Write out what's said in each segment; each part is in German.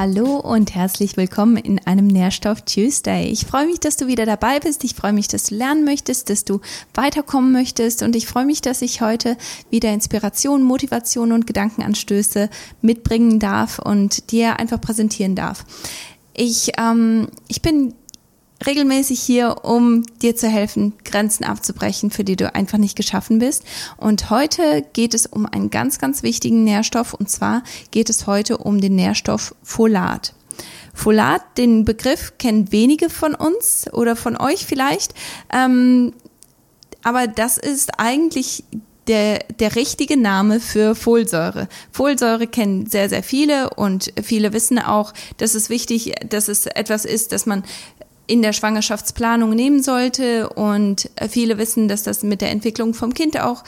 Hallo und herzlich willkommen in einem Nährstoff Tuesday. Ich freue mich, dass du wieder dabei bist. Ich freue mich, dass du lernen möchtest, dass du weiterkommen möchtest und ich freue mich, dass ich heute wieder Inspiration, Motivation und Gedankenanstöße mitbringen darf und dir einfach präsentieren darf. Ich, ähm, ich bin regelmäßig hier, um dir zu helfen, Grenzen abzubrechen, für die du einfach nicht geschaffen bist. Und heute geht es um einen ganz, ganz wichtigen Nährstoff und zwar geht es heute um den Nährstoff Folat. Folat, den Begriff kennen wenige von uns oder von euch vielleicht, ähm, aber das ist eigentlich der, der richtige Name für Folsäure. Folsäure kennen sehr, sehr viele und viele wissen auch, dass es wichtig, dass es etwas ist, das man in der Schwangerschaftsplanung nehmen sollte. Und äh, viele wissen, dass das mit der Entwicklung vom Kind auch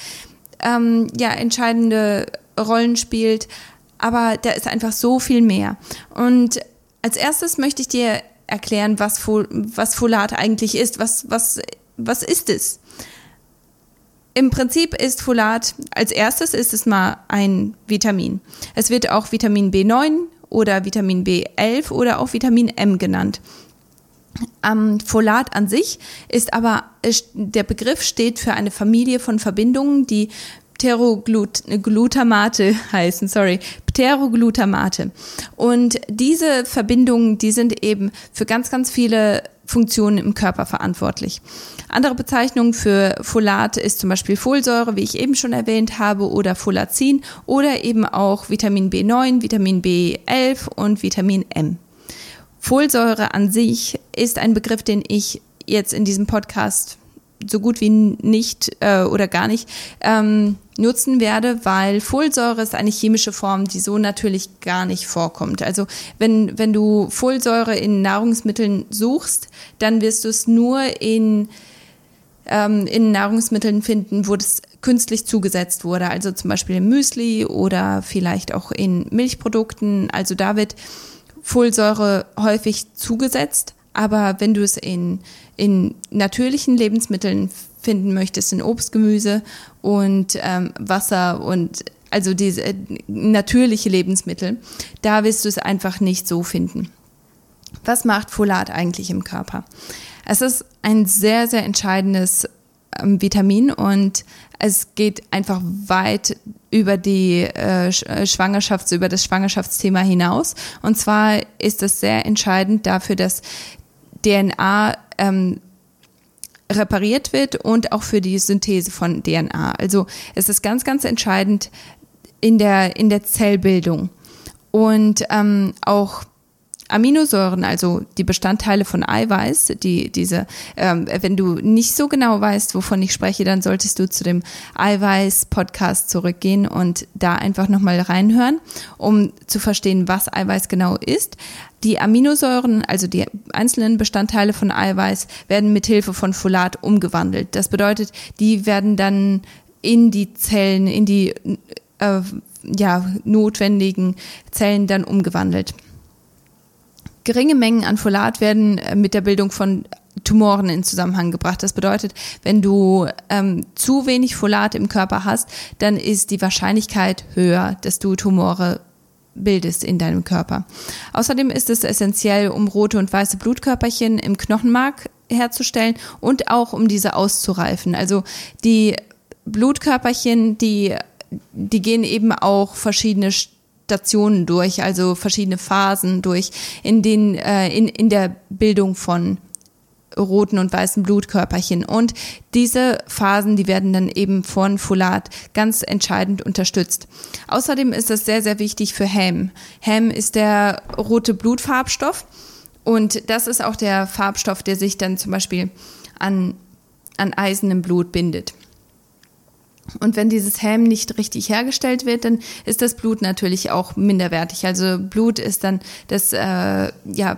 ähm, ja, entscheidende Rollen spielt. Aber da ist einfach so viel mehr. Und als erstes möchte ich dir erklären, was, Fol was Folat eigentlich ist. Was, was, was ist es? Im Prinzip ist Folat, als erstes ist es mal ein Vitamin. Es wird auch Vitamin B9 oder Vitamin B11 oder auch Vitamin M genannt. Ähm, Folat an sich ist aber, der Begriff steht für eine Familie von Verbindungen, die Pteroglutamate heißen, sorry, Pteroglutamate. Und diese Verbindungen, die sind eben für ganz, ganz viele Funktionen im Körper verantwortlich. Andere Bezeichnungen für Folat ist zum Beispiel Folsäure, wie ich eben schon erwähnt habe, oder Folazin oder eben auch Vitamin B9, Vitamin B11 und Vitamin M. Folsäure an sich ist ein Begriff, den ich jetzt in diesem Podcast so gut wie nicht äh, oder gar nicht ähm, nutzen werde, weil Folsäure ist eine chemische Form, die so natürlich gar nicht vorkommt. Also wenn, wenn du Folsäure in Nahrungsmitteln suchst, dann wirst du es nur in, ähm, in Nahrungsmitteln finden, wo das künstlich zugesetzt wurde. Also zum Beispiel im Müsli oder vielleicht auch in Milchprodukten. Also da wird Folsäure häufig zugesetzt, aber wenn du es in, in natürlichen Lebensmitteln finden möchtest, in Obst, Gemüse und ähm, Wasser und also diese äh, natürliche Lebensmittel, da wirst du es einfach nicht so finden. Was macht Folat eigentlich im Körper? Es ist ein sehr, sehr entscheidendes ähm, Vitamin und es geht einfach weit über die äh, äh, Schwangerschafts-, über das Schwangerschaftsthema hinaus. Und zwar ist es sehr entscheidend dafür, dass DNA ähm, repariert wird und auch für die Synthese von DNA. Also es ist ganz, ganz entscheidend in der, in der Zellbildung. Und ähm, auch Aminosäuren, also die Bestandteile von Eiweiß, die diese, ähm, wenn du nicht so genau weißt, wovon ich spreche, dann solltest du zu dem Eiweiß-Podcast zurückgehen und da einfach nochmal reinhören, um zu verstehen, was Eiweiß genau ist. Die Aminosäuren, also die einzelnen Bestandteile von Eiweiß, werden mit Hilfe von Folat umgewandelt. Das bedeutet, die werden dann in die Zellen, in die äh, ja, notwendigen Zellen dann umgewandelt. Geringe Mengen an Folat werden äh, mit der Bildung von Tumoren in Zusammenhang gebracht. Das bedeutet, wenn du ähm, zu wenig Folat im Körper hast, dann ist die Wahrscheinlichkeit höher, dass du Tumore bildest in deinem Körper. Außerdem ist es essentiell, um rote und weiße Blutkörperchen im Knochenmark herzustellen und auch um diese auszureifen. Also die Blutkörperchen, die, die gehen eben auch verschiedene Stationen durch, also verschiedene Phasen durch, in den äh, in, in der Bildung von roten und weißen Blutkörperchen. Und diese Phasen, die werden dann eben von Folat ganz entscheidend unterstützt. Außerdem ist es sehr, sehr wichtig für Hem. Hem ist der rote Blutfarbstoff und das ist auch der Farbstoff, der sich dann zum Beispiel an, an Eisen im Blut bindet. Und wenn dieses Helm nicht richtig hergestellt wird, dann ist das Blut natürlich auch minderwertig. Also Blut ist dann das, äh, ja,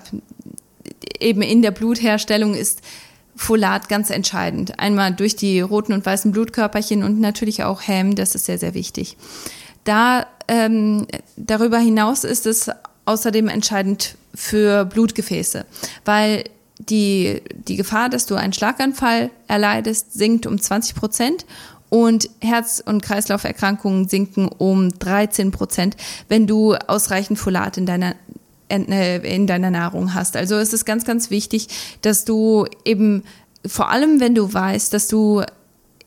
eben in der Blutherstellung ist Folat ganz entscheidend. Einmal durch die roten und weißen Blutkörperchen und natürlich auch Helm, das ist sehr, sehr wichtig. Da, ähm, darüber hinaus ist es außerdem entscheidend für Blutgefäße, weil die, die Gefahr, dass du einen Schlaganfall erleidest, sinkt um 20 Prozent und Herz- und Kreislauferkrankungen sinken um 13 Prozent, wenn du ausreichend Folat in deiner äh, in deiner Nahrung hast. Also es ist ganz, ganz wichtig, dass du eben vor allem, wenn du weißt, dass du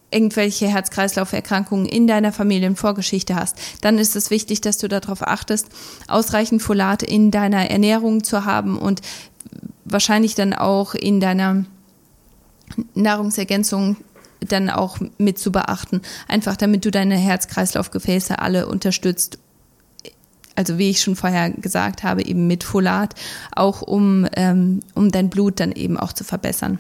irgendwelche Herz-Kreislauf-Erkrankungen in deiner Familienvorgeschichte hast, dann ist es wichtig, dass du darauf achtest, ausreichend Folate in deiner Ernährung zu haben und wahrscheinlich dann auch in deiner Nahrungsergänzung dann auch mit zu beachten. Einfach damit du deine Herz-Kreislauf-Gefäße alle unterstützt. Also wie ich schon vorher gesagt habe, eben mit Folat, auch um, ähm, um dein Blut dann eben auch zu verbessern.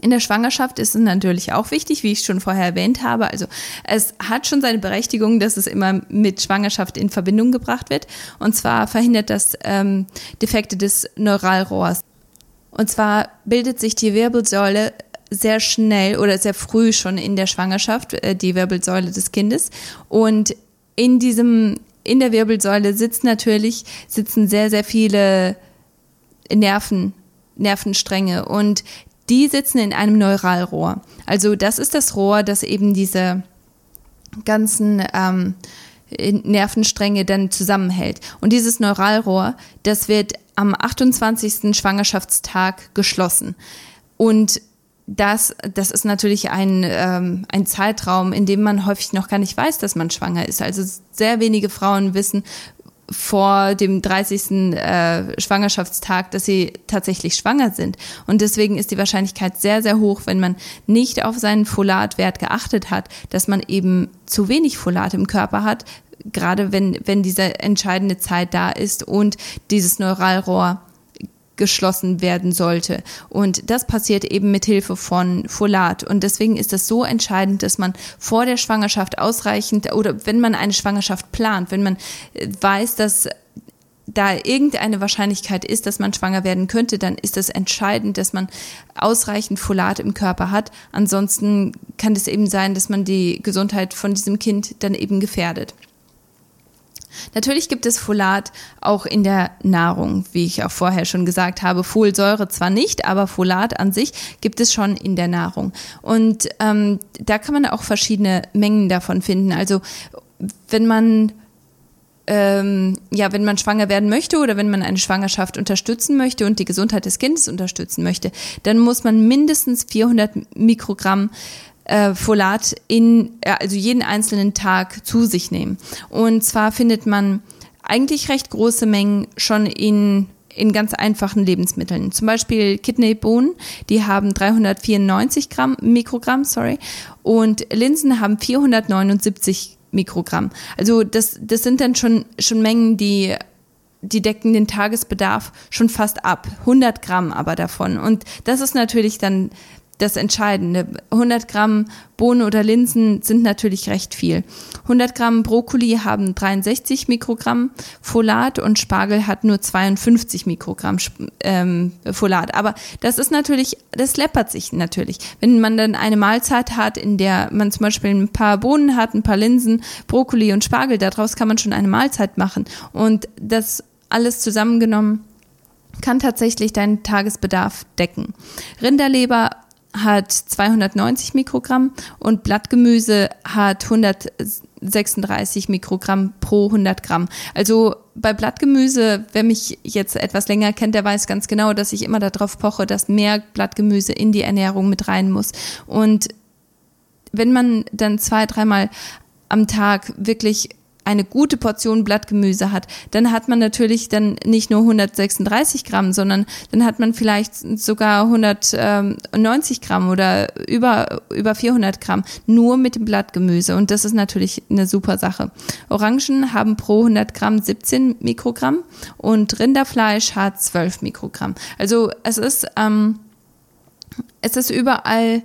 In der Schwangerschaft ist es natürlich auch wichtig, wie ich schon vorher erwähnt habe. Also es hat schon seine Berechtigung, dass es immer mit Schwangerschaft in Verbindung gebracht wird. Und zwar verhindert das ähm, Defekte des Neuralrohrs. Und zwar bildet sich die Wirbelsäule sehr schnell oder sehr früh schon in der Schwangerschaft, äh, die Wirbelsäule des Kindes. Und in diesem, in der Wirbelsäule sitzt natürlich, sitzen sehr, sehr viele Nerven, Nervenstränge und die sitzen in einem Neuralrohr. Also das ist das Rohr, das eben diese ganzen ähm, Nervenstränge dann zusammenhält. Und dieses Neuralrohr, das wird am 28. Schwangerschaftstag geschlossen. Und das, das ist natürlich ein, ähm, ein Zeitraum, in dem man häufig noch gar nicht weiß, dass man schwanger ist. Also sehr wenige Frauen wissen vor dem 30. Äh, Schwangerschaftstag, dass sie tatsächlich schwanger sind. Und deswegen ist die Wahrscheinlichkeit sehr, sehr hoch, wenn man nicht auf seinen Folatwert geachtet hat, dass man eben zu wenig Folat im Körper hat, gerade wenn, wenn diese entscheidende Zeit da ist und dieses Neuralrohr geschlossen werden sollte. Und das passiert eben mit Hilfe von Folat. Und deswegen ist es so entscheidend, dass man vor der Schwangerschaft ausreichend oder wenn man eine Schwangerschaft plant, wenn man äh, weiß, dass da irgendeine Wahrscheinlichkeit ist, dass man schwanger werden könnte, dann ist es entscheidend, dass man ausreichend Folat im Körper hat. Ansonsten kann es eben sein, dass man die Gesundheit von diesem Kind dann eben gefährdet. Natürlich gibt es Folat auch in der Nahrung, wie ich auch vorher schon gesagt habe. Folsäure zwar nicht, aber Folat an sich gibt es schon in der Nahrung. Und ähm, da kann man auch verschiedene Mengen davon finden. Also wenn man ähm, ja, wenn man schwanger werden möchte oder wenn man eine Schwangerschaft unterstützen möchte und die Gesundheit des Kindes unterstützen möchte, dann muss man mindestens 400 Mikrogramm äh, Folat in, also jeden einzelnen Tag zu sich nehmen. Und zwar findet man eigentlich recht große Mengen schon in in ganz einfachen Lebensmitteln. Zum Beispiel Kidneybohnen, die haben 394 Gramm, Mikrogramm, sorry, und Linsen haben 479 Mikrogramm. Also das, das sind dann schon, schon Mengen, die die decken den Tagesbedarf schon fast ab. 100 Gramm aber davon. Und das ist natürlich dann das Entscheidende. 100 Gramm Bohnen oder Linsen sind natürlich recht viel. 100 Gramm Brokkoli haben 63 Mikrogramm Folat und Spargel hat nur 52 Mikrogramm ähm, Folat. Aber das ist natürlich, das läppert sich natürlich. Wenn man dann eine Mahlzeit hat, in der man zum Beispiel ein paar Bohnen hat, ein paar Linsen, Brokkoli und Spargel, daraus kann man schon eine Mahlzeit machen. Und das alles zusammengenommen kann tatsächlich deinen Tagesbedarf decken. Rinderleber hat 290 Mikrogramm und Blattgemüse hat 136 Mikrogramm pro 100 Gramm. Also bei Blattgemüse, wer mich jetzt etwas länger kennt, der weiß ganz genau, dass ich immer darauf poche, dass mehr Blattgemüse in die Ernährung mit rein muss. Und wenn man dann zwei, dreimal am Tag wirklich eine gute Portion Blattgemüse hat, dann hat man natürlich dann nicht nur 136 Gramm, sondern dann hat man vielleicht sogar 190 Gramm oder über, über 400 Gramm nur mit dem Blattgemüse. Und das ist natürlich eine super Sache. Orangen haben pro 100 Gramm 17 Mikrogramm und Rinderfleisch hat 12 Mikrogramm. Also es ist, ähm, es ist überall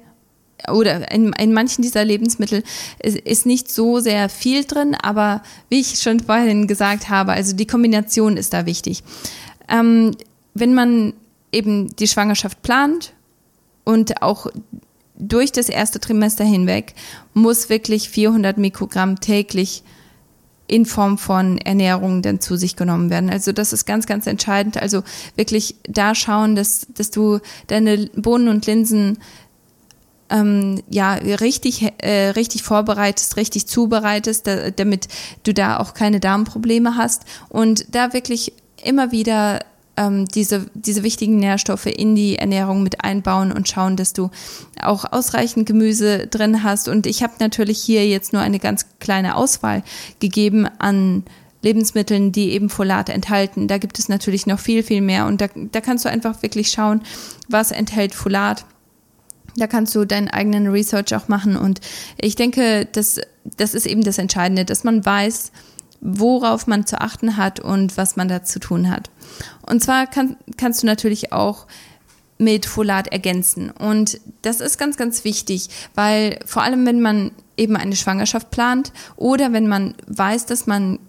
oder in, in manchen dieser Lebensmittel ist, ist nicht so sehr viel drin, aber wie ich schon vorhin gesagt habe, also die Kombination ist da wichtig. Ähm, wenn man eben die Schwangerschaft plant und auch durch das erste Trimester hinweg muss wirklich 400 Mikrogramm täglich in Form von Ernährung dann zu sich genommen werden. Also das ist ganz, ganz entscheidend. Also wirklich da schauen, dass, dass du deine Bohnen und Linsen ähm, ja richtig äh, richtig vorbereitest, richtig zubereitest, da, damit du da auch keine Darmprobleme hast und da wirklich immer wieder ähm, diese, diese wichtigen Nährstoffe in die Ernährung mit einbauen und schauen, dass du auch ausreichend Gemüse drin hast. Und ich habe natürlich hier jetzt nur eine ganz kleine Auswahl gegeben an Lebensmitteln, die eben Folat enthalten. Da gibt es natürlich noch viel, viel mehr. Und da, da kannst du einfach wirklich schauen, was enthält Folat. Da kannst du deinen eigenen Research auch machen. Und ich denke, das, das ist eben das Entscheidende, dass man weiß, worauf man zu achten hat und was man da zu tun hat. Und zwar kann, kannst du natürlich auch mit Folat ergänzen. Und das ist ganz, ganz wichtig, weil vor allem, wenn man eben eine Schwangerschaft plant oder wenn man weiß, dass man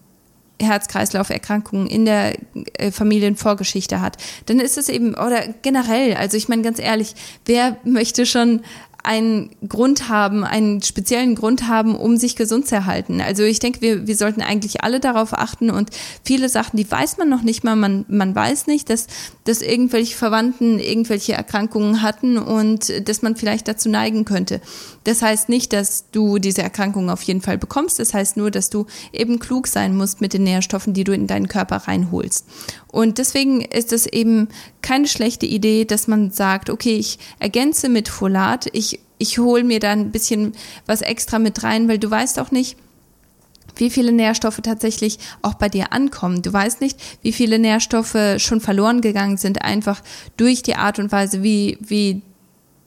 Herz-Kreislauf-Erkrankungen in der äh, Familienvorgeschichte hat, dann ist es eben, oder generell, also ich meine ganz ehrlich, wer möchte schon einen Grund haben, einen speziellen Grund haben, um sich gesund zu erhalten. Also ich denke, wir, wir sollten eigentlich alle darauf achten und viele Sachen, die weiß man noch nicht mal. Man, man weiß nicht, dass, dass irgendwelche Verwandten irgendwelche Erkrankungen hatten und dass man vielleicht dazu neigen könnte. Das heißt nicht, dass du diese Erkrankung auf jeden Fall bekommst. Das heißt nur, dass du eben klug sein musst mit den Nährstoffen, die du in deinen Körper reinholst. Und deswegen ist es eben keine schlechte Idee, dass man sagt, okay, ich ergänze mit Folat, ich, ich hole mir da ein bisschen was extra mit rein, weil du weißt auch nicht, wie viele Nährstoffe tatsächlich auch bei dir ankommen. Du weißt nicht, wie viele Nährstoffe schon verloren gegangen sind, einfach durch die Art und Weise, wie, wie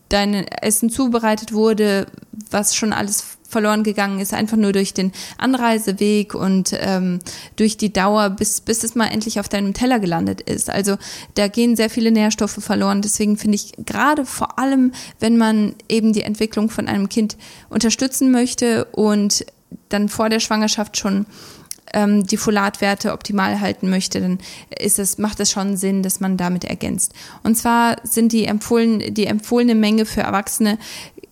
dein Essen zubereitet wurde, was schon alles verloren gegangen ist, einfach nur durch den Anreiseweg und ähm, durch die Dauer, bis, bis es mal endlich auf deinem Teller gelandet ist. Also da gehen sehr viele Nährstoffe verloren. Deswegen finde ich gerade vor allem, wenn man eben die Entwicklung von einem Kind unterstützen möchte und dann vor der Schwangerschaft schon ähm, die Folatwerte optimal halten möchte, dann ist es, macht es schon Sinn, dass man damit ergänzt. Und zwar sind die empfohlen, die empfohlene Menge für Erwachsene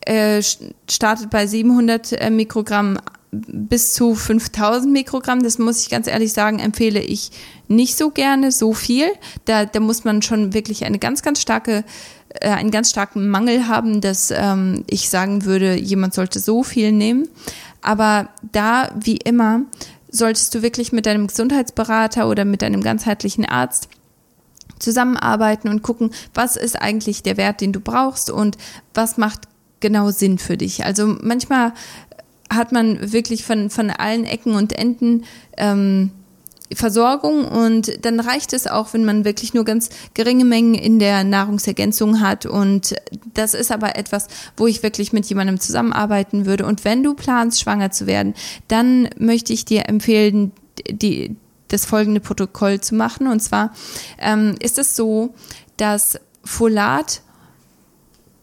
äh, startet bei 700 äh, Mikrogramm bis zu 5000 Mikrogramm. Das muss ich ganz ehrlich sagen, empfehle ich nicht so gerne, so viel. Da, da muss man schon wirklich eine ganz, ganz starke, äh, einen ganz starken Mangel haben, dass ähm, ich sagen würde, jemand sollte so viel nehmen. Aber da, wie immer, solltest du wirklich mit deinem Gesundheitsberater oder mit deinem ganzheitlichen Arzt zusammenarbeiten und gucken, was ist eigentlich der Wert, den du brauchst und was macht genau Sinn für dich. Also manchmal hat man wirklich von, von allen Ecken und Enden ähm, Versorgung und dann reicht es auch, wenn man wirklich nur ganz geringe Mengen in der Nahrungsergänzung hat. Und das ist aber etwas, wo ich wirklich mit jemandem zusammenarbeiten würde. Und wenn du planst, schwanger zu werden, dann möchte ich dir empfehlen, die, das folgende Protokoll zu machen. Und zwar ähm, ist es so, dass Folat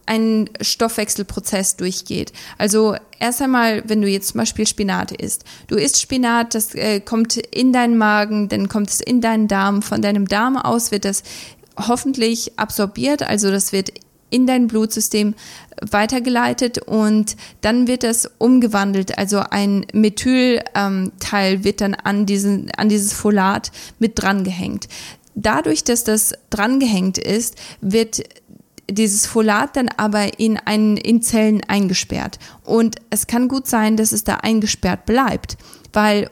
ein Stoffwechselprozess durchgeht. Also erst einmal, wenn du jetzt zum Beispiel Spinat isst. Du isst Spinat, das äh, kommt in deinen Magen, dann kommt es in deinen Darm. Von deinem Darm aus wird das hoffentlich absorbiert, also das wird in dein Blutsystem weitergeleitet und dann wird das umgewandelt. Also ein Methylteil ähm, wird dann an, diesen, an dieses Folat mit drangehängt. Dadurch, dass das drangehängt ist, wird dieses Folat dann aber in, einen, in Zellen eingesperrt. Und es kann gut sein, dass es da eingesperrt bleibt, weil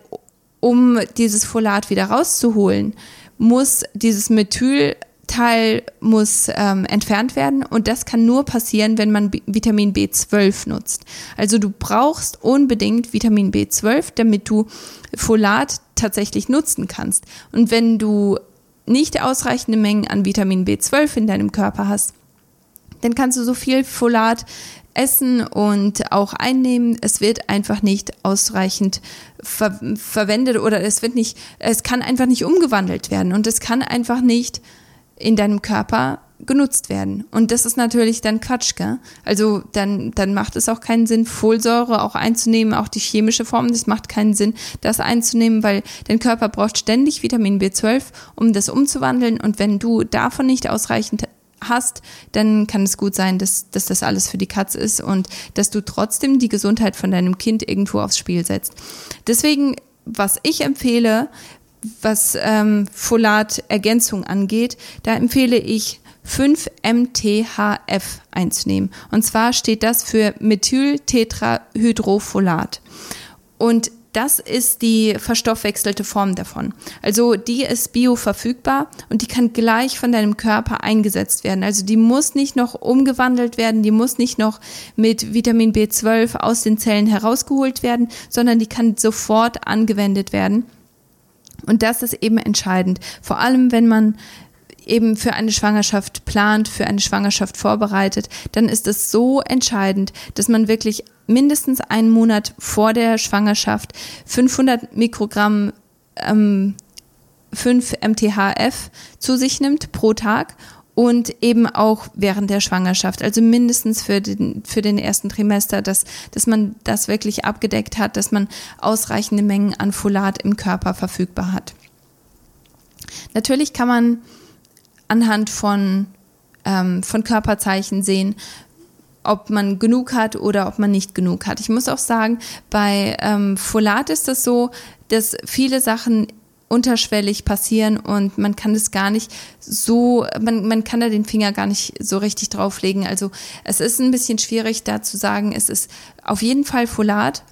um dieses Folat wieder rauszuholen, muss dieses Methylteil muss ähm, entfernt werden und das kann nur passieren, wenn man B Vitamin B12 nutzt. Also du brauchst unbedingt Vitamin B12, damit du Folat tatsächlich nutzen kannst. Und wenn du nicht ausreichende Mengen an Vitamin B12 in deinem Körper hast, dann kannst du so viel Folat essen und auch einnehmen. Es wird einfach nicht ausreichend ver verwendet oder es wird nicht, es kann einfach nicht umgewandelt werden und es kann einfach nicht in deinem Körper genutzt werden. Und das ist natürlich dann Quatsch, gell? Also dann, dann macht es auch keinen Sinn, Folsäure auch einzunehmen, auch die chemische Form, das macht keinen Sinn, das einzunehmen, weil dein Körper braucht ständig Vitamin B12, um das umzuwandeln. Und wenn du davon nicht ausreichend hast, dann kann es gut sein, dass, dass das alles für die Katze ist und dass du trotzdem die Gesundheit von deinem Kind irgendwo aufs Spiel setzt. Deswegen, was ich empfehle, was ähm, Folat-Ergänzung angeht, da empfehle ich 5-MTHF einzunehmen. Und zwar steht das für Methyltetrahydrofolat. Und das ist die verstoffwechselte Form davon. Also die ist bioverfügbar und die kann gleich von deinem Körper eingesetzt werden. Also die muss nicht noch umgewandelt werden, die muss nicht noch mit Vitamin B12 aus den Zellen herausgeholt werden, sondern die kann sofort angewendet werden. Und das ist eben entscheidend. Vor allem, wenn man eben für eine Schwangerschaft plant, für eine Schwangerschaft vorbereitet, dann ist es so entscheidend, dass man wirklich mindestens einen Monat vor der Schwangerschaft 500 Mikrogramm ähm, 5 MTHF zu sich nimmt pro Tag und eben auch während der Schwangerschaft, also mindestens für den, für den ersten Trimester, dass, dass man das wirklich abgedeckt hat, dass man ausreichende Mengen an Folat im Körper verfügbar hat. Natürlich kann man anhand von, ähm, von Körperzeichen sehen, ob man genug hat oder ob man nicht genug hat. Ich muss auch sagen, bei ähm, Folat ist das so, dass viele Sachen unterschwellig passieren und man kann es gar nicht so, man, man kann da den Finger gar nicht so richtig drauflegen. Also es ist ein bisschen schwierig da zu sagen, es ist auf jeden Fall Folat.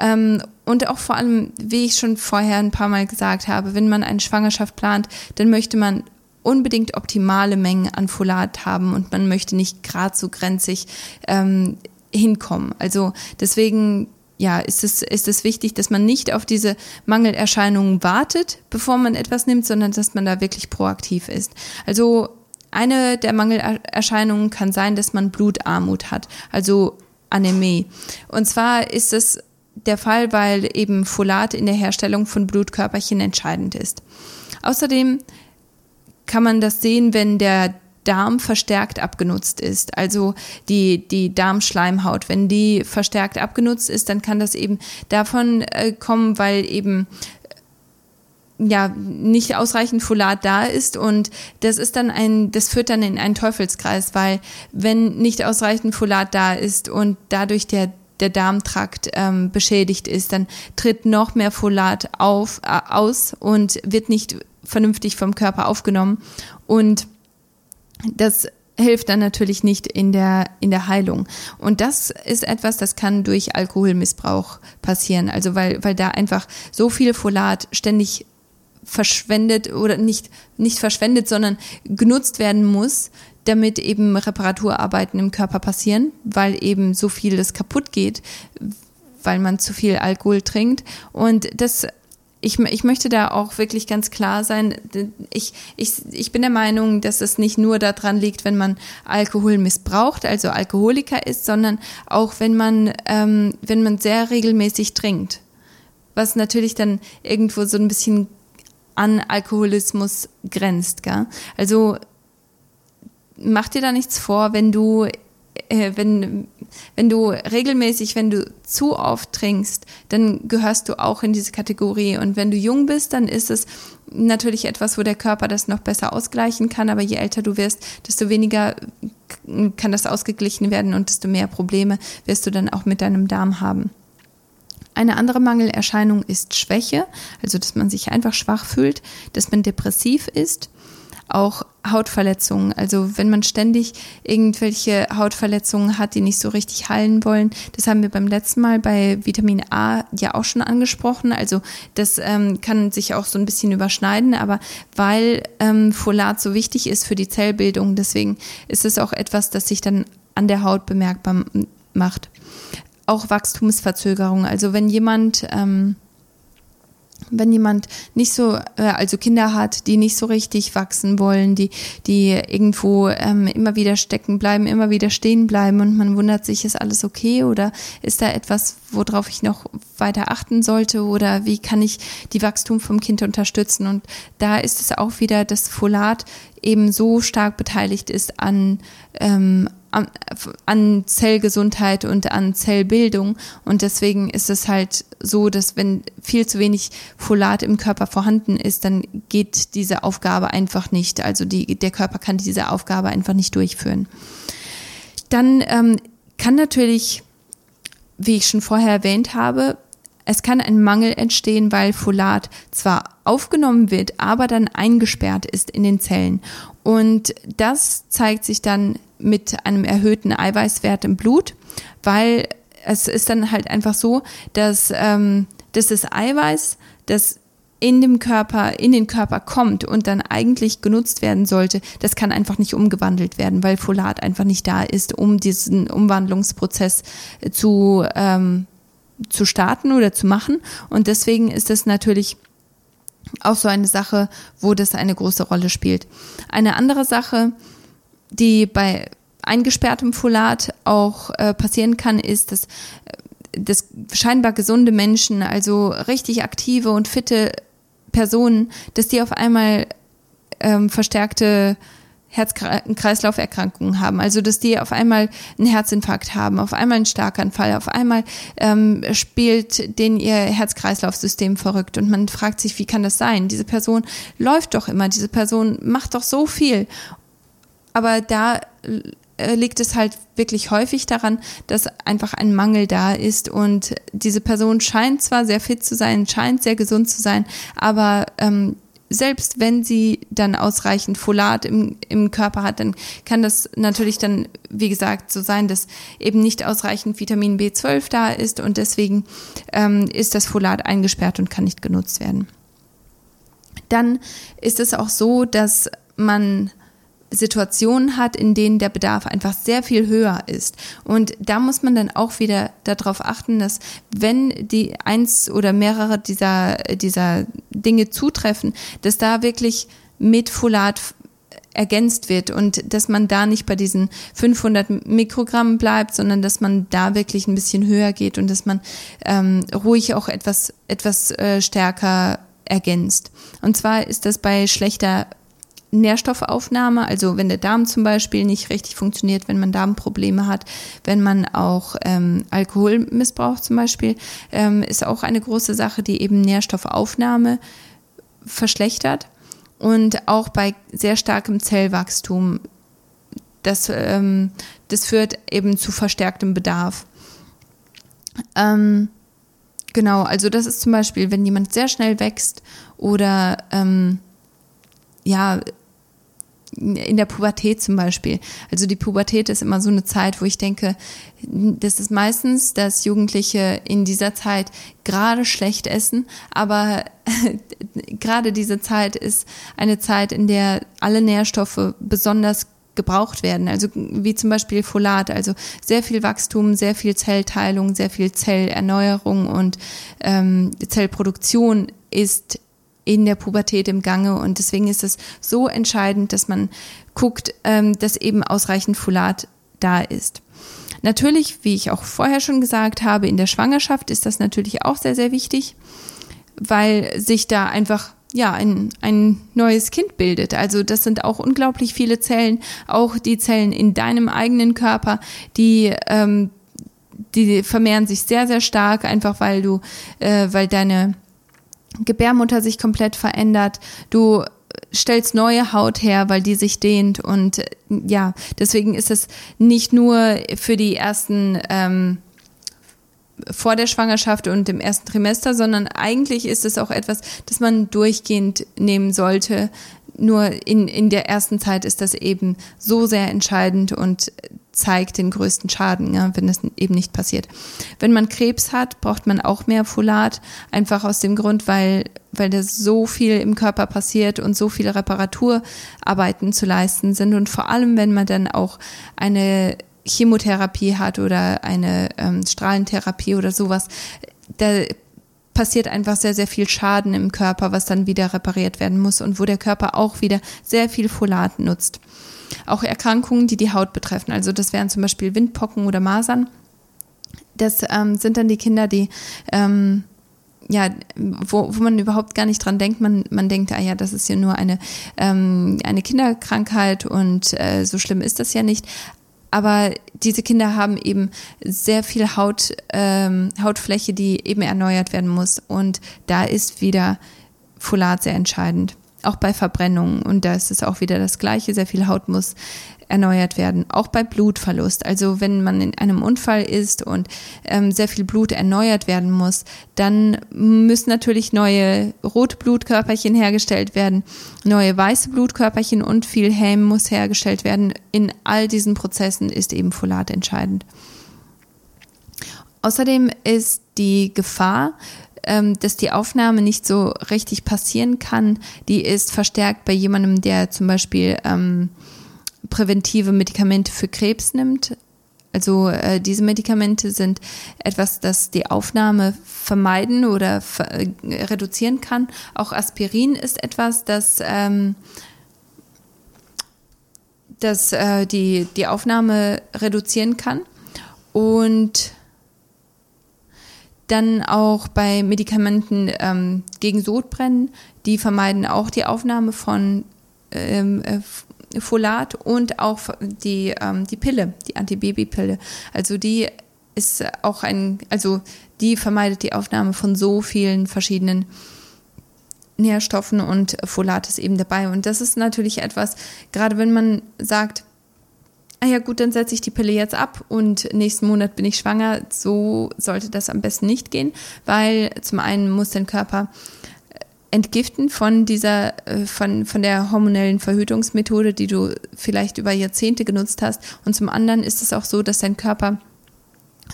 Ähm, und auch vor allem, wie ich schon vorher ein paar Mal gesagt habe, wenn man eine Schwangerschaft plant, dann möchte man unbedingt optimale Mengen an Folat haben und man möchte nicht gerade so grenzig ähm, hinkommen. Also deswegen ja, ist es, ist es wichtig, dass man nicht auf diese Mangelerscheinungen wartet, bevor man etwas nimmt, sondern dass man da wirklich proaktiv ist. Also eine der Mangelerscheinungen kann sein, dass man Blutarmut hat, also Anämie. Und zwar ist es der Fall, weil eben Folat in der Herstellung von Blutkörperchen entscheidend ist. Außerdem kann man das sehen, wenn der Darm verstärkt abgenutzt ist, also die, die Darmschleimhaut. Wenn die verstärkt abgenutzt ist, dann kann das eben davon äh, kommen, weil eben äh, ja nicht ausreichend Folat da ist und das ist dann ein das führt dann in einen Teufelskreis, weil wenn nicht ausreichend Folat da ist und dadurch der der Darmtrakt ähm, beschädigt ist, dann tritt noch mehr Folat auf äh, aus und wird nicht vernünftig vom Körper aufgenommen. Und das hilft dann natürlich nicht in der, in der Heilung. Und das ist etwas, das kann durch Alkoholmissbrauch passieren. Also weil, weil da einfach so viel Folat ständig verschwendet oder nicht, nicht verschwendet, sondern genutzt werden muss, damit eben Reparaturarbeiten im Körper passieren, weil eben so vieles kaputt geht, weil man zu viel Alkohol trinkt. Und das ich, ich möchte da auch wirklich ganz klar sein. Ich, ich, ich bin der Meinung, dass es nicht nur daran liegt, wenn man Alkohol missbraucht, also Alkoholiker ist, sondern auch wenn man, ähm, wenn man sehr regelmäßig trinkt. Was natürlich dann irgendwo so ein bisschen an Alkoholismus grenzt. Gell? Also mach dir da nichts vor, wenn du äh, wenn, wenn du regelmäßig, wenn du zu oft trinkst, dann gehörst du auch in diese Kategorie. Und wenn du jung bist, dann ist es natürlich etwas, wo der Körper das noch besser ausgleichen kann. Aber je älter du wirst, desto weniger kann das ausgeglichen werden und desto mehr Probleme wirst du dann auch mit deinem Darm haben. Eine andere Mangelerscheinung ist Schwäche, also dass man sich einfach schwach fühlt, dass man depressiv ist auch Hautverletzungen. Also wenn man ständig irgendwelche Hautverletzungen hat, die nicht so richtig heilen wollen, das haben wir beim letzten Mal bei Vitamin A ja auch schon angesprochen. Also das ähm, kann sich auch so ein bisschen überschneiden, aber weil ähm, Folat so wichtig ist für die Zellbildung, deswegen ist es auch etwas, das sich dann an der Haut bemerkbar macht. Auch Wachstumsverzögerung. Also wenn jemand ähm, wenn jemand nicht so, äh, also Kinder hat, die nicht so richtig wachsen wollen, die, die irgendwo ähm, immer wieder stecken bleiben, immer wieder stehen bleiben und man wundert sich, ist alles okay oder ist da etwas, worauf ich noch weiter achten sollte oder wie kann ich die Wachstum vom Kind unterstützen? Und da ist es auch wieder, dass Folat eben so stark beteiligt ist an, ähm, an, an Zellgesundheit und an Zellbildung. Und deswegen ist es halt so, dass wenn viel zu wenig Folat im Körper vorhanden ist, dann geht diese Aufgabe einfach nicht. Also die, der Körper kann diese Aufgabe einfach nicht durchführen. Dann ähm, kann natürlich, wie ich schon vorher erwähnt habe, es kann ein Mangel entstehen, weil Folat zwar aufgenommen wird, aber dann eingesperrt ist in den Zellen. Und das zeigt sich dann mit einem erhöhten Eiweißwert im Blut, weil es ist dann halt einfach so, dass, ähm, dass das Eiweiß, das in dem Körper, in den Körper kommt und dann eigentlich genutzt werden sollte, das kann einfach nicht umgewandelt werden, weil Folat einfach nicht da ist, um diesen Umwandlungsprozess zu, ähm, zu starten oder zu machen. Und deswegen ist es natürlich auch so eine Sache, wo das eine große Rolle spielt. Eine andere Sache, die bei eingesperrtem Folat auch äh, passieren kann, ist, dass äh, dass scheinbar gesunde Menschen, also richtig aktive und fitte Personen, dass die auf einmal ähm, verstärkte Herz-Kreislauf-Erkrankungen haben. Also, dass die auf einmal einen Herzinfarkt haben, auf einmal einen Starkanfall, auf einmal ähm, spielt den ihr Herz-Kreislauf-System verrückt und man fragt sich, wie kann das sein? Diese Person läuft doch immer, diese Person macht doch so viel. Aber da äh, liegt es halt wirklich häufig daran, dass einfach ein Mangel da ist und diese Person scheint zwar sehr fit zu sein, scheint sehr gesund zu sein, aber ähm, selbst wenn sie dann ausreichend Folat im, im Körper hat, dann kann das natürlich dann, wie gesagt, so sein, dass eben nicht ausreichend Vitamin B12 da ist und deswegen ähm, ist das Folat eingesperrt und kann nicht genutzt werden. Dann ist es auch so, dass man Situationen hat, in denen der Bedarf einfach sehr viel höher ist. Und da muss man dann auch wieder darauf achten, dass wenn die eins oder mehrere dieser, dieser Dinge zutreffen, dass da wirklich mit Folat ergänzt wird und dass man da nicht bei diesen 500 Mikrogramm bleibt, sondern dass man da wirklich ein bisschen höher geht und dass man ähm, ruhig auch etwas, etwas äh, stärker ergänzt. Und zwar ist das bei schlechter Nährstoffaufnahme, also wenn der Darm zum Beispiel nicht richtig funktioniert, wenn man Darmprobleme hat, wenn man auch ähm, Alkoholmissbrauch zum Beispiel, ähm, ist auch eine große Sache, die eben Nährstoffaufnahme verschlechtert und auch bei sehr starkem Zellwachstum. Das, ähm, das führt eben zu verstärktem Bedarf. Ähm, genau, also das ist zum Beispiel, wenn jemand sehr schnell wächst oder ähm, ja, in der Pubertät zum Beispiel. Also die Pubertät ist immer so eine Zeit, wo ich denke, das ist meistens, dass Jugendliche in dieser Zeit gerade schlecht essen, aber gerade diese Zeit ist eine Zeit, in der alle Nährstoffe besonders gebraucht werden, also wie zum Beispiel Folat, also sehr viel Wachstum, sehr viel Zellteilung, sehr viel Zellerneuerung und ähm, Zellproduktion ist in der Pubertät im Gange und deswegen ist es so entscheidend, dass man guckt, ähm, dass eben ausreichend Folat da ist. Natürlich, wie ich auch vorher schon gesagt habe, in der Schwangerschaft ist das natürlich auch sehr, sehr wichtig, weil sich da einfach ja, ein, ein neues Kind bildet. Also das sind auch unglaublich viele Zellen, auch die Zellen in deinem eigenen Körper, die ähm, die vermehren sich sehr, sehr stark, einfach weil du, äh, weil deine Gebärmutter sich komplett verändert. Du stellst neue Haut her, weil die sich dehnt und ja, deswegen ist es nicht nur für die ersten ähm, vor der Schwangerschaft und im ersten Trimester, sondern eigentlich ist es auch etwas, das man durchgehend nehmen sollte. Nur in, in der ersten Zeit ist das eben so sehr entscheidend und zeigt den größten Schaden, ja, wenn das eben nicht passiert. Wenn man Krebs hat, braucht man auch mehr Folat, einfach aus dem Grund, weil, weil da so viel im Körper passiert und so viele Reparaturarbeiten zu leisten sind. Und vor allem, wenn man dann auch eine Chemotherapie hat oder eine ähm, Strahlentherapie oder sowas, da passiert einfach sehr, sehr viel Schaden im Körper, was dann wieder repariert werden muss und wo der Körper auch wieder sehr viel Folat nutzt. Auch Erkrankungen, die die Haut betreffen. Also das wären zum Beispiel Windpocken oder Masern. Das ähm, sind dann die Kinder, die ähm, ja, wo, wo man überhaupt gar nicht dran denkt. Man, man denkt, ah ja, das ist ja nur eine, ähm, eine Kinderkrankheit und äh, so schlimm ist das ja nicht. Aber diese Kinder haben eben sehr viel Haut, ähm, Hautfläche, die eben erneuert werden muss. Und da ist wieder Folat sehr entscheidend auch bei Verbrennungen. Und da ist es auch wieder das Gleiche. Sehr viel Haut muss erneuert werden. Auch bei Blutverlust. Also wenn man in einem Unfall ist und ähm, sehr viel Blut erneuert werden muss, dann müssen natürlich neue rote Blutkörperchen hergestellt werden, neue weiße Blutkörperchen und viel Häm muss hergestellt werden. In all diesen Prozessen ist eben Folat entscheidend. Außerdem ist die Gefahr, ähm, dass die Aufnahme nicht so richtig passieren kann, die ist verstärkt bei jemandem, der zum Beispiel ähm, präventive Medikamente für Krebs nimmt. Also äh, diese Medikamente sind etwas, das die Aufnahme vermeiden oder ver äh, reduzieren kann. Auch Aspirin ist etwas, das, ähm, das äh, die, die Aufnahme reduzieren kann. Und dann auch bei Medikamenten ähm, gegen Sodbrennen, die vermeiden auch die Aufnahme von ähm, äh, Folat und auch die, ähm, die Pille, die Antibabypille. Also die ist auch ein, also die vermeidet die Aufnahme von so vielen verschiedenen Nährstoffen und Folat ist eben dabei. Und das ist natürlich etwas, gerade wenn man sagt, ah ja gut, dann setze ich die Pille jetzt ab und nächsten Monat bin ich schwanger. So sollte das am besten nicht gehen, weil zum einen muss dein Körper äh, entgiften von dieser, äh, von, von der hormonellen Verhütungsmethode, die du vielleicht über Jahrzehnte genutzt hast. Und zum anderen ist es auch so, dass dein Körper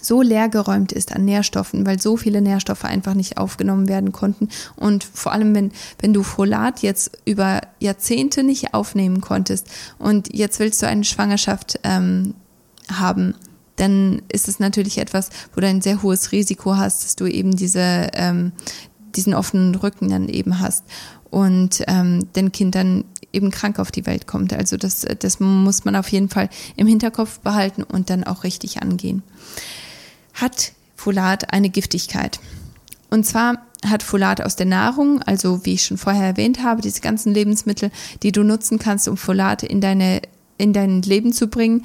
so leergeräumt ist an Nährstoffen, weil so viele Nährstoffe einfach nicht aufgenommen werden konnten. Und vor allem, wenn, wenn du Folat jetzt über Jahrzehnte nicht aufnehmen konntest und jetzt willst du eine Schwangerschaft ähm, haben, dann ist es natürlich etwas, wo du ein sehr hohes Risiko hast, dass du eben diese, ähm, diesen offenen Rücken dann eben hast und ähm, dein Kind dann eben krank auf die Welt kommt. Also das, das muss man auf jeden Fall im Hinterkopf behalten und dann auch richtig angehen hat Folat eine Giftigkeit. Und zwar hat Folat aus der Nahrung, also wie ich schon vorher erwähnt habe, diese ganzen Lebensmittel, die du nutzen kannst, um Folat in deine in dein Leben zu bringen,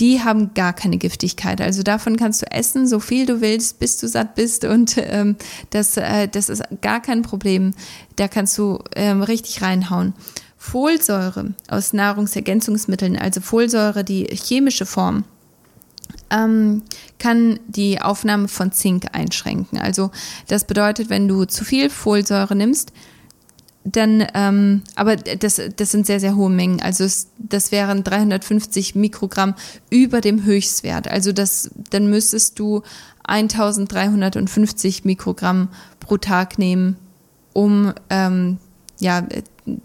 die haben gar keine Giftigkeit. Also davon kannst du essen, so viel du willst, bis du satt bist und ähm, das, äh, das ist gar kein Problem. Da kannst du ähm, richtig reinhauen. Folsäure aus Nahrungsergänzungsmitteln, also Folsäure, die chemische Form, ähm, kann die Aufnahme von Zink einschränken. Also das bedeutet, wenn du zu viel Folsäure nimmst, dann, ähm, aber das, das sind sehr, sehr hohe Mengen. Also es, das wären 350 Mikrogramm über dem Höchstwert. Also das, dann müsstest du 1350 Mikrogramm pro Tag nehmen, um ähm, ja,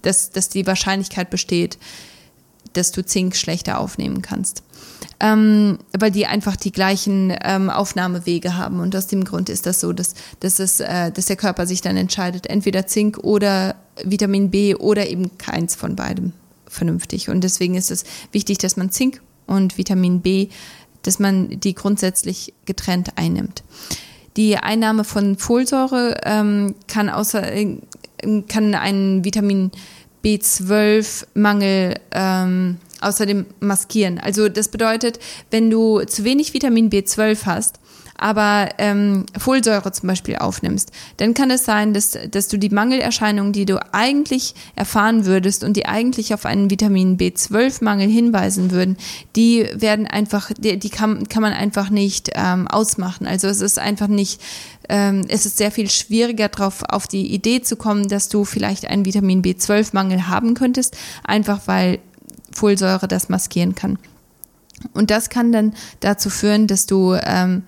dass, dass die Wahrscheinlichkeit besteht, dass du Zink schlechter aufnehmen kannst ähm, weil die einfach die gleichen ähm, Aufnahmewege haben. Und aus dem Grund ist das so, dass, dass, es, äh, dass der Körper sich dann entscheidet, entweder Zink oder Vitamin B oder eben keins von beidem vernünftig. Und deswegen ist es wichtig, dass man Zink und Vitamin B, dass man die grundsätzlich getrennt einnimmt. Die Einnahme von Folsäure ähm, kann außer äh, kann einen Vitamin B12-Mangel ähm, außerdem maskieren. Also das bedeutet, wenn du zu wenig Vitamin B12 hast, aber ähm, Folsäure zum Beispiel aufnimmst, dann kann es sein, dass, dass du die Mangelerscheinungen, die du eigentlich erfahren würdest und die eigentlich auf einen Vitamin B12-Mangel hinweisen würden, die werden einfach, die, die kann, kann man einfach nicht ähm, ausmachen. Also es ist einfach nicht, ähm, es ist sehr viel schwieriger darauf auf die Idee zu kommen, dass du vielleicht einen Vitamin B12-Mangel haben könntest, einfach weil Folsäure das maskieren kann. Und das kann dann dazu führen, dass du ähm,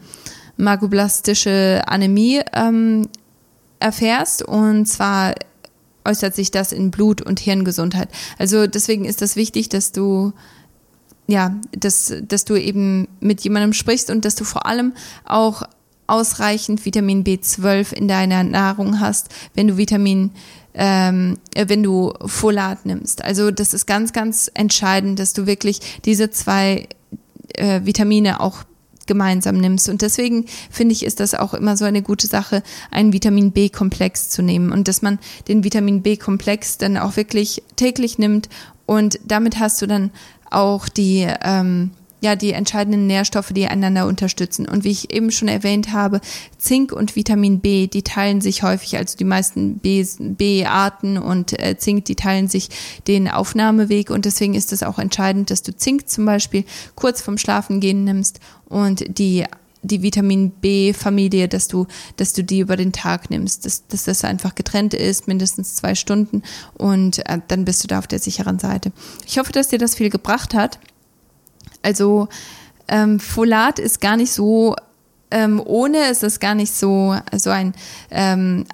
magoblastische Anämie ähm, erfährst und zwar äußert sich das in Blut- und Hirngesundheit. Also deswegen ist das wichtig, dass du ja, dass, dass du eben mit jemandem sprichst und dass du vor allem auch ausreichend Vitamin B12 in deiner Nahrung hast, wenn du Vitamin ähm, wenn du Folat nimmst. Also das ist ganz, ganz entscheidend, dass du wirklich diese zwei äh, Vitamine auch gemeinsam nimmst. Und deswegen finde ich, ist das auch immer so eine gute Sache, einen Vitamin B-Komplex zu nehmen und dass man den Vitamin B-Komplex dann auch wirklich täglich nimmt und damit hast du dann auch die ähm, ja die entscheidenden Nährstoffe, die einander unterstützen. Und wie ich eben schon erwähnt habe, Zink und Vitamin B, die teilen sich häufig, also die meisten B-Arten und äh, Zink, die teilen sich den Aufnahmeweg. Und deswegen ist es auch entscheidend, dass du Zink zum Beispiel kurz vorm Schlafengehen nimmst und die die Vitamin B-Familie, dass du, dass du die über den Tag nimmst, dass, dass das einfach getrennt ist, mindestens zwei Stunden und äh, dann bist du da auf der sicheren Seite. Ich hoffe, dass dir das viel gebracht hat. Also ähm, Folat ist gar nicht so ähm, ohne ist es gar nicht so, so ein ähm,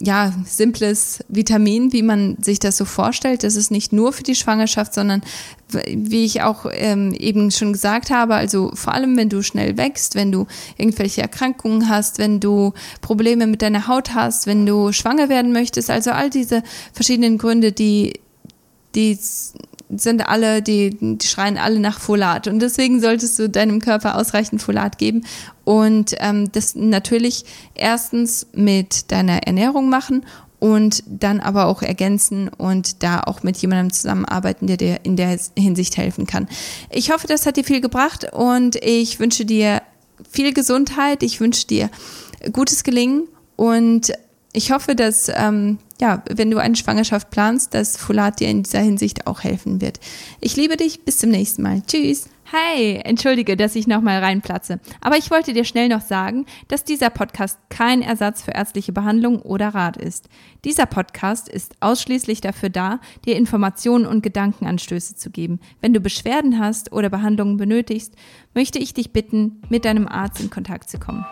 ja, simples Vitamin, wie man sich das so vorstellt. Das ist nicht nur für die Schwangerschaft, sondern wie ich auch ähm, eben schon gesagt habe, also vor allem, wenn du schnell wächst, wenn du irgendwelche Erkrankungen hast, wenn du Probleme mit deiner Haut hast, wenn du schwanger werden möchtest, also all diese verschiedenen Gründe, die, die sind alle, die, die schreien alle nach Folat. Und deswegen solltest du deinem Körper ausreichend Folat geben. Und ähm, das natürlich erstens mit deiner Ernährung machen und dann aber auch ergänzen und da auch mit jemandem zusammenarbeiten, der dir in der Hinsicht helfen kann. Ich hoffe, das hat dir viel gebracht und ich wünsche dir viel Gesundheit. Ich wünsche dir gutes Gelingen und ich hoffe, dass, ähm, ja, wenn du eine Schwangerschaft planst, dass Folat dir in dieser Hinsicht auch helfen wird. Ich liebe dich, bis zum nächsten Mal. Tschüss. Hey, entschuldige, dass ich nochmal reinplatze. Aber ich wollte dir schnell noch sagen, dass dieser Podcast kein Ersatz für ärztliche Behandlung oder Rat ist. Dieser Podcast ist ausschließlich dafür da, dir Informationen und Gedankenanstöße zu geben. Wenn du Beschwerden hast oder Behandlungen benötigst, möchte ich dich bitten, mit deinem Arzt in Kontakt zu kommen.